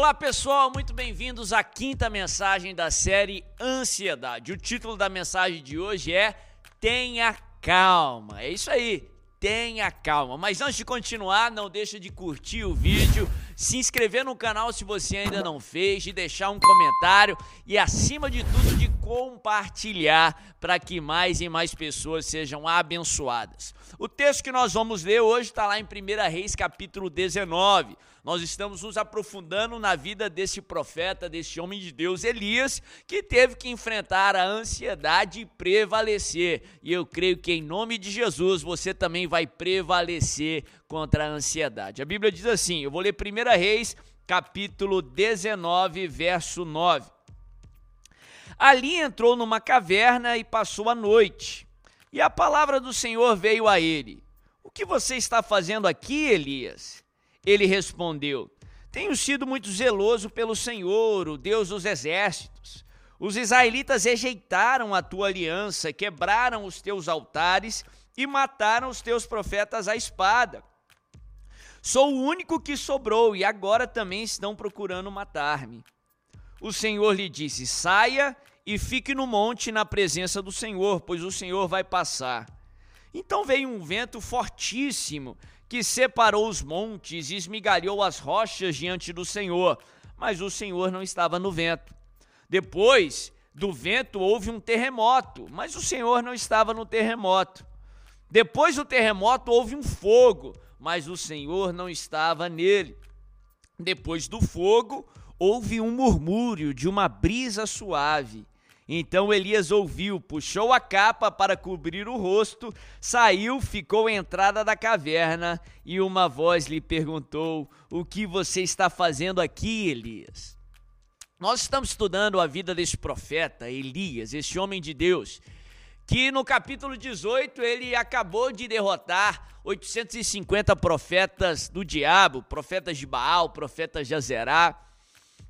Olá pessoal, muito bem-vindos à quinta mensagem da série Ansiedade. O título da mensagem de hoje é Tenha Calma. É isso aí, tenha calma. Mas antes de continuar, não deixa de curtir o vídeo, se inscrever no canal se você ainda não fez, de deixar um comentário e acima de tudo compartilhar para que mais e mais pessoas sejam abençoadas. O texto que nós vamos ler hoje está lá em 1 Reis, capítulo 19. Nós estamos nos aprofundando na vida desse profeta, desse homem de Deus, Elias, que teve que enfrentar a ansiedade e prevalecer. E eu creio que em nome de Jesus você também vai prevalecer contra a ansiedade. A Bíblia diz assim: eu vou ler 1 Reis, capítulo 19, verso 9. Ali entrou numa caverna e passou a noite. E a palavra do Senhor veio a ele: O que você está fazendo aqui, Elias? Ele respondeu: Tenho sido muito zeloso pelo Senhor, o Deus dos exércitos. Os israelitas rejeitaram a tua aliança, quebraram os teus altares e mataram os teus profetas à espada. Sou o único que sobrou e agora também estão procurando matar-me. O Senhor lhe disse: Saia e fique no monte na presença do Senhor, pois o Senhor vai passar. Então veio um vento fortíssimo que separou os montes e esmigalhou as rochas diante do Senhor, mas o Senhor não estava no vento. Depois do vento houve um terremoto, mas o Senhor não estava no terremoto. Depois do terremoto houve um fogo, mas o Senhor não estava nele. Depois do fogo houve um murmúrio de uma brisa suave. Então Elias ouviu, puxou a capa para cobrir o rosto, saiu, ficou à entrada da caverna e uma voz lhe perguntou: O que você está fazendo aqui, Elias? Nós estamos estudando a vida desse profeta, Elias, esse homem de Deus, que no capítulo 18 ele acabou de derrotar 850 profetas do diabo, profetas de Baal, profetas de Azerá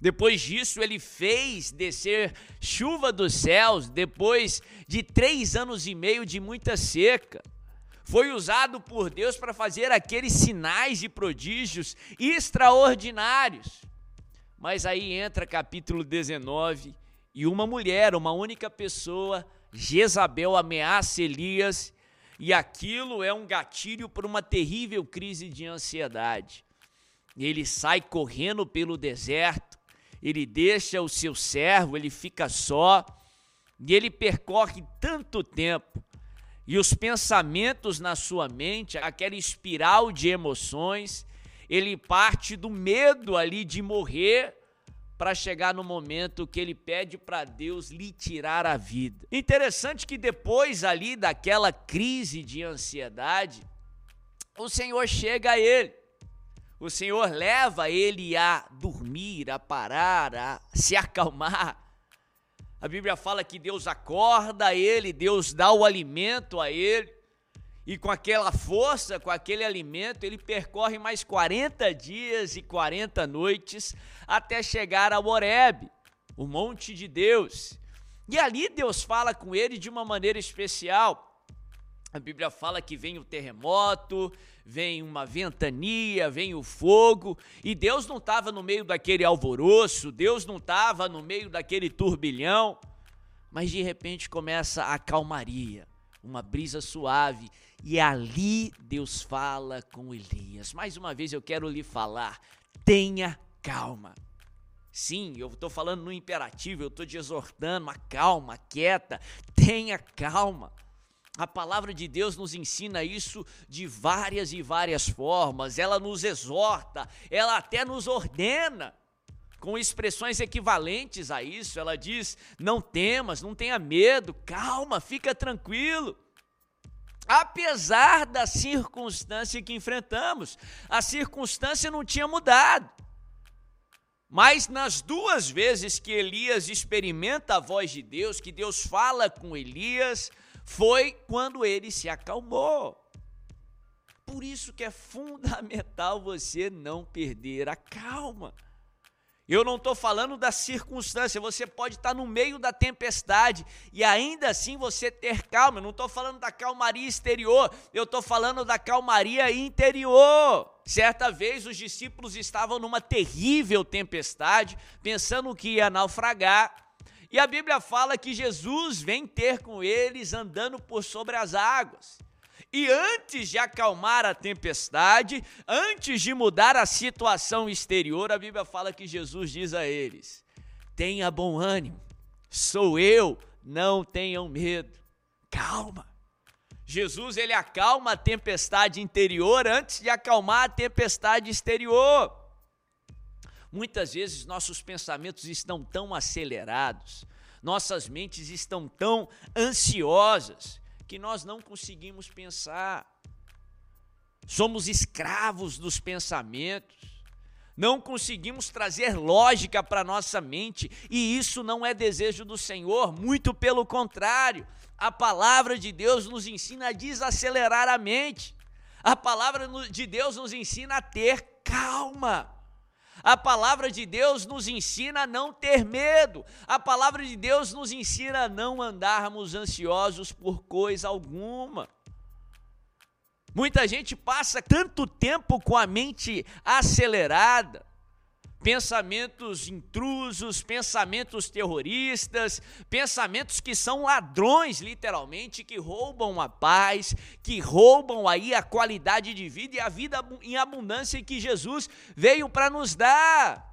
depois disso, ele fez descer chuva dos céus, depois de três anos e meio de muita seca. Foi usado por Deus para fazer aqueles sinais e prodígios extraordinários. Mas aí entra capítulo 19 e uma mulher, uma única pessoa, Jezabel, ameaça Elias e aquilo é um gatilho para uma terrível crise de ansiedade. Ele sai correndo pelo deserto ele deixa o seu servo, ele fica só, e ele percorre tanto tempo, e os pensamentos na sua mente, aquela espiral de emoções, ele parte do medo ali de morrer para chegar no momento que ele pede para Deus lhe tirar a vida. Interessante que depois ali daquela crise de ansiedade, o Senhor chega a ele o Senhor leva ele a dormir, a parar, a se acalmar. A Bíblia fala que Deus acorda ele, Deus dá o alimento a ele, e com aquela força, com aquele alimento, ele percorre mais 40 dias e 40 noites até chegar a Horeb, o monte de Deus. E ali Deus fala com ele de uma maneira especial. A Bíblia fala que vem o terremoto, vem uma ventania, vem o fogo, e Deus não estava no meio daquele alvoroço, Deus não estava no meio daquele turbilhão, mas de repente começa a calmaria, uma brisa suave, e ali Deus fala com Elias. Mais uma vez eu quero lhe falar: tenha calma. Sim, eu estou falando no imperativo, eu estou te exortando, a calma, quieta, tenha calma. A palavra de Deus nos ensina isso de várias e várias formas. Ela nos exorta, ela até nos ordena com expressões equivalentes a isso. Ela diz: não temas, não tenha medo, calma, fica tranquilo. Apesar da circunstância que enfrentamos, a circunstância não tinha mudado. Mas nas duas vezes que Elias experimenta a voz de Deus, que Deus fala com Elias, foi quando ele se acalmou. Por isso que é fundamental você não perder a calma. Eu não estou falando da circunstância, você pode estar no meio da tempestade e ainda assim você ter calma. Eu não estou falando da calmaria exterior, eu estou falando da calmaria interior. Certa vez os discípulos estavam numa terrível tempestade, pensando que ia naufragar. E a Bíblia fala que Jesus vem ter com eles andando por sobre as águas. E antes de acalmar a tempestade, antes de mudar a situação exterior, a Bíblia fala que Jesus diz a eles: tenha bom ânimo, sou eu, não tenham medo. Calma. Jesus ele acalma a tempestade interior antes de acalmar a tempestade exterior. Muitas vezes nossos pensamentos estão tão acelerados, nossas mentes estão tão ansiosas, que nós não conseguimos pensar. Somos escravos dos pensamentos. Não conseguimos trazer lógica para nossa mente, e isso não é desejo do Senhor, muito pelo contrário. A palavra de Deus nos ensina a desacelerar a mente. A palavra de Deus nos ensina a ter calma. A palavra de Deus nos ensina a não ter medo. A palavra de Deus nos ensina a não andarmos ansiosos por coisa alguma. Muita gente passa tanto tempo com a mente acelerada, pensamentos intrusos, pensamentos terroristas, pensamentos que são ladrões, literalmente, que roubam a paz, que roubam aí a qualidade de vida e a vida em abundância que Jesus veio para nos dar.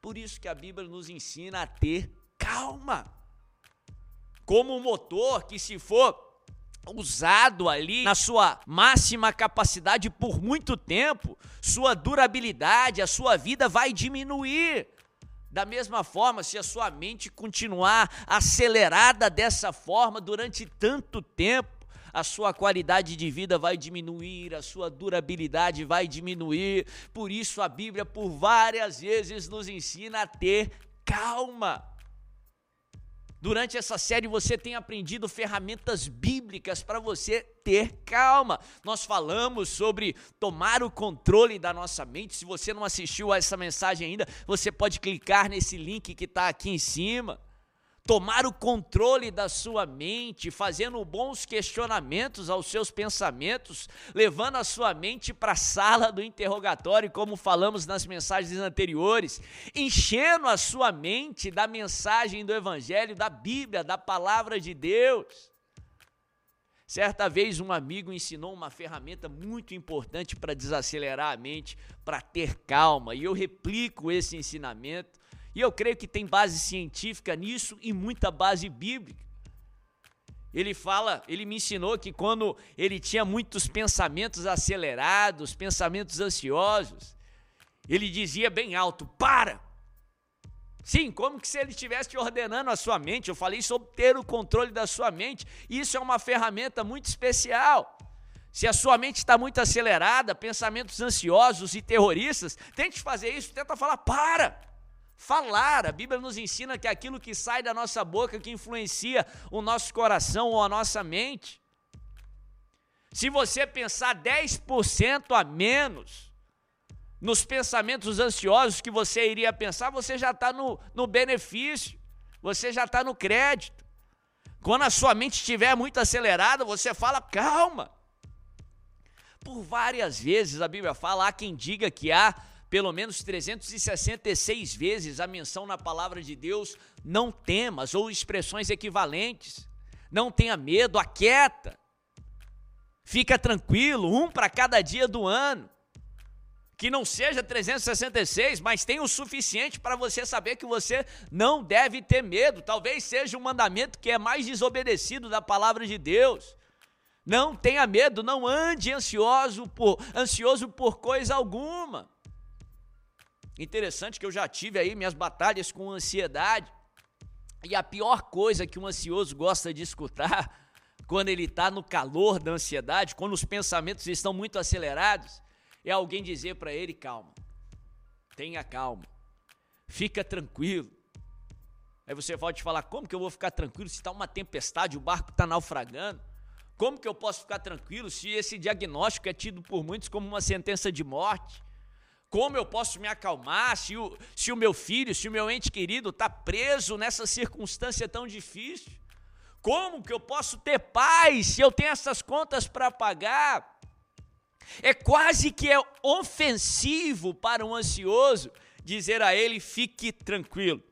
Por isso que a Bíblia nos ensina a ter calma. Como um motor que se for usado ali na sua máxima capacidade por muito tempo, sua durabilidade, a sua vida vai diminuir. Da mesma forma, se a sua mente continuar acelerada dessa forma durante tanto tempo, a sua qualidade de vida vai diminuir, a sua durabilidade vai diminuir. Por isso, a Bíblia, por várias vezes, nos ensina a ter calma. Durante essa série você tem aprendido ferramentas bíblicas para você ter calma. Nós falamos sobre tomar o controle da nossa mente. Se você não assistiu a essa mensagem ainda, você pode clicar nesse link que está aqui em cima tomar o controle da sua mente, fazendo bons questionamentos aos seus pensamentos, levando a sua mente para a sala do interrogatório, como falamos nas mensagens anteriores, enchendo a sua mente da mensagem do Evangelho, da Bíblia, da palavra de Deus. Certa vez um amigo ensinou uma ferramenta muito importante para desacelerar a mente, para ter calma, e eu replico esse ensinamento e eu creio que tem base científica nisso e muita base bíblica. Ele fala, ele me ensinou que quando ele tinha muitos pensamentos acelerados, pensamentos ansiosos, ele dizia bem alto: "Para!" Sim, como que se ele estivesse ordenando a sua mente. Eu falei sobre ter o controle da sua mente. Isso é uma ferramenta muito especial. Se a sua mente está muito acelerada, pensamentos ansiosos e terroristas, tente fazer isso, tenta falar: "Para!" Falar, a Bíblia nos ensina que aquilo que sai da nossa boca que influencia o nosso coração ou a nossa mente. Se você pensar 10% a menos nos pensamentos ansiosos que você iria pensar, você já está no, no benefício, você já está no crédito. Quando a sua mente estiver muito acelerada, você fala, calma. Por várias vezes a Bíblia fala, há quem diga que há pelo menos 366 vezes a menção na palavra de Deus, não temas, ou expressões equivalentes. Não tenha medo, aquieta. Fica tranquilo, um para cada dia do ano. Que não seja 366, mas tenha o suficiente para você saber que você não deve ter medo. Talvez seja um mandamento que é mais desobedecido da palavra de Deus. Não tenha medo, não ande ansioso por, ansioso por coisa alguma. Interessante que eu já tive aí minhas batalhas com ansiedade. E a pior coisa que um ansioso gosta de escutar quando ele está no calor da ansiedade, quando os pensamentos estão muito acelerados, é alguém dizer para ele: calma, tenha calma, fica tranquilo. Aí você pode falar: como que eu vou ficar tranquilo se está uma tempestade, o barco está naufragando? Como que eu posso ficar tranquilo se esse diagnóstico é tido por muitos como uma sentença de morte? Como eu posso me acalmar se o, se o meu filho, se o meu ente querido está preso nessa circunstância tão difícil? Como que eu posso ter paz se eu tenho essas contas para pagar? É quase que é ofensivo para um ansioso dizer a ele: fique tranquilo.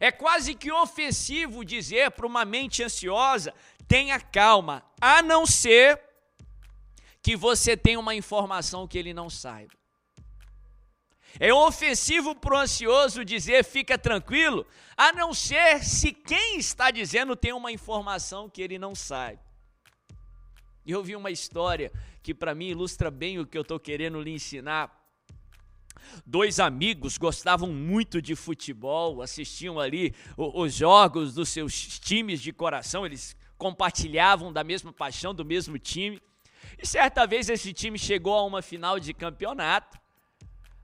É quase que ofensivo dizer para uma mente ansiosa: tenha calma, a não ser que você tenha uma informação que ele não saiba. É ofensivo para o ansioso dizer fica tranquilo, a não ser se quem está dizendo tem uma informação que ele não sabe. Eu vi uma história que para mim ilustra bem o que eu estou querendo lhe ensinar. Dois amigos gostavam muito de futebol, assistiam ali os jogos dos seus times de coração, eles compartilhavam da mesma paixão, do mesmo time. E certa vez esse time chegou a uma final de campeonato,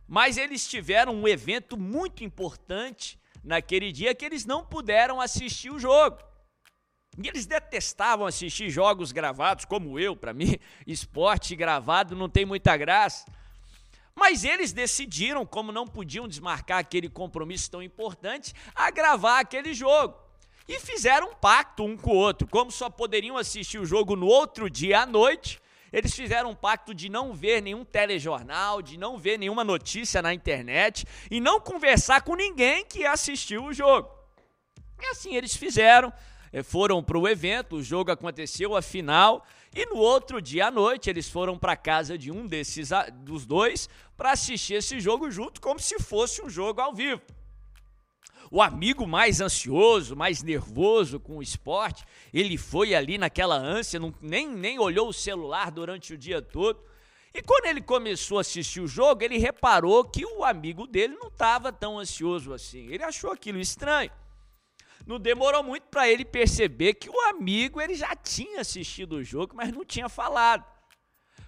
mas eles tiveram um evento muito importante naquele dia que eles não puderam assistir o jogo. E eles detestavam assistir jogos gravados, como eu, para mim, esporte gravado não tem muita graça. Mas eles decidiram, como não podiam desmarcar aquele compromisso tão importante, a gravar aquele jogo. E fizeram um pacto um com o outro. Como só poderiam assistir o jogo no outro dia à noite, eles fizeram um pacto de não ver nenhum telejornal, de não ver nenhuma notícia na internet e não conversar com ninguém que assistiu o jogo. E assim eles fizeram, eh, foram para o evento, o jogo aconteceu, a final, e no outro dia à noite eles foram para casa de um desses dos dois para assistir esse jogo junto, como se fosse um jogo ao vivo. O amigo mais ansioso, mais nervoso com o esporte, ele foi ali naquela ânsia, não, nem, nem olhou o celular durante o dia todo. E quando ele começou a assistir o jogo, ele reparou que o amigo dele não estava tão ansioso assim. Ele achou aquilo estranho. Não demorou muito para ele perceber que o amigo ele já tinha assistido o jogo, mas não tinha falado.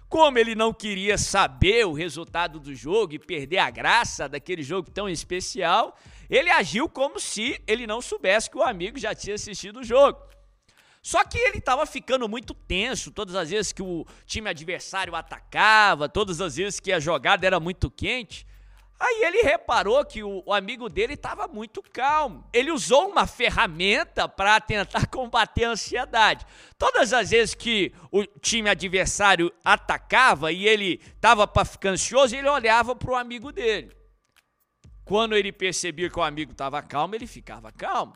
Como ele não queria saber o resultado do jogo e perder a graça daquele jogo tão especial, ele agiu como se ele não soubesse que o amigo já tinha assistido o jogo. Só que ele estava ficando muito tenso todas as vezes que o time adversário atacava, todas as vezes que a jogada era muito quente. Aí ele reparou que o, o amigo dele estava muito calmo. Ele usou uma ferramenta para tentar combater a ansiedade. Todas as vezes que o time adversário atacava e ele estava para ficar ansioso, ele olhava para o amigo dele. Quando ele percebia que o amigo estava calmo, ele ficava calmo.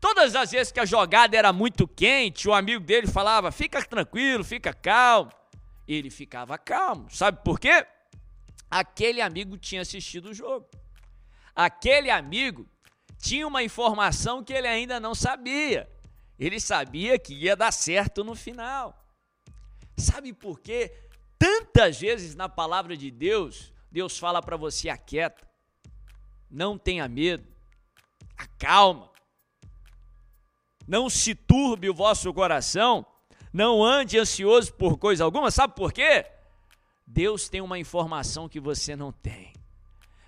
Todas as vezes que a jogada era muito quente, o amigo dele falava: fica tranquilo, fica calmo. Ele ficava calmo. Sabe por quê? Aquele amigo tinha assistido o jogo. Aquele amigo tinha uma informação que ele ainda não sabia. Ele sabia que ia dar certo no final. Sabe por quê? Tantas vezes na palavra de Deus, Deus fala para você: aquieta, não tenha medo, acalma, não se turbe o vosso coração, não ande ansioso por coisa alguma. Sabe por quê? Deus tem uma informação que você não tem.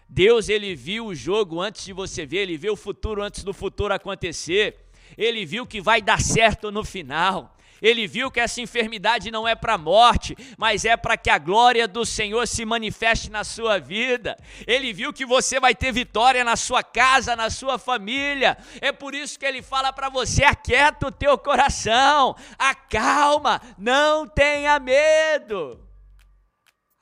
Deus ele viu o jogo antes de você ver, ele viu o futuro antes do futuro acontecer. Ele viu que vai dar certo no final. Ele viu que essa enfermidade não é para a morte, mas é para que a glória do Senhor se manifeste na sua vida. Ele viu que você vai ter vitória na sua casa, na sua família. É por isso que ele fala para você: aquieta o teu coração, acalma, não tenha medo.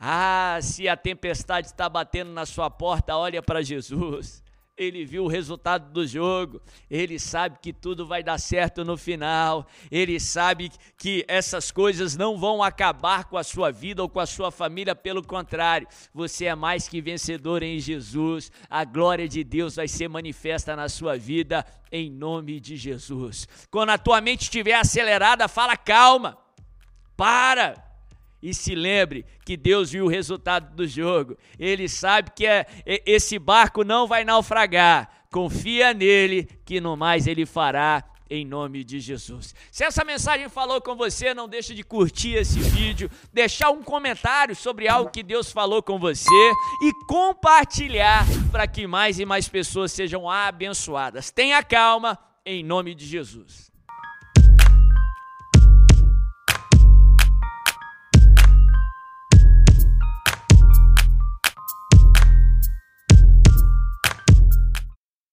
Ah, se a tempestade está batendo na sua porta, olha para Jesus. Ele viu o resultado do jogo, ele sabe que tudo vai dar certo no final, ele sabe que essas coisas não vão acabar com a sua vida ou com a sua família, pelo contrário, você é mais que vencedor em Jesus, a glória de Deus vai ser manifesta na sua vida, em nome de Jesus. Quando a tua mente estiver acelerada, fala calma, para e se lembre que Deus viu o resultado do jogo. Ele sabe que é, esse barco não vai naufragar. Confia nele, que no mais ele fará em nome de Jesus. Se essa mensagem falou com você, não deixe de curtir esse vídeo, deixar um comentário sobre algo que Deus falou com você e compartilhar para que mais e mais pessoas sejam abençoadas. Tenha calma em nome de Jesus.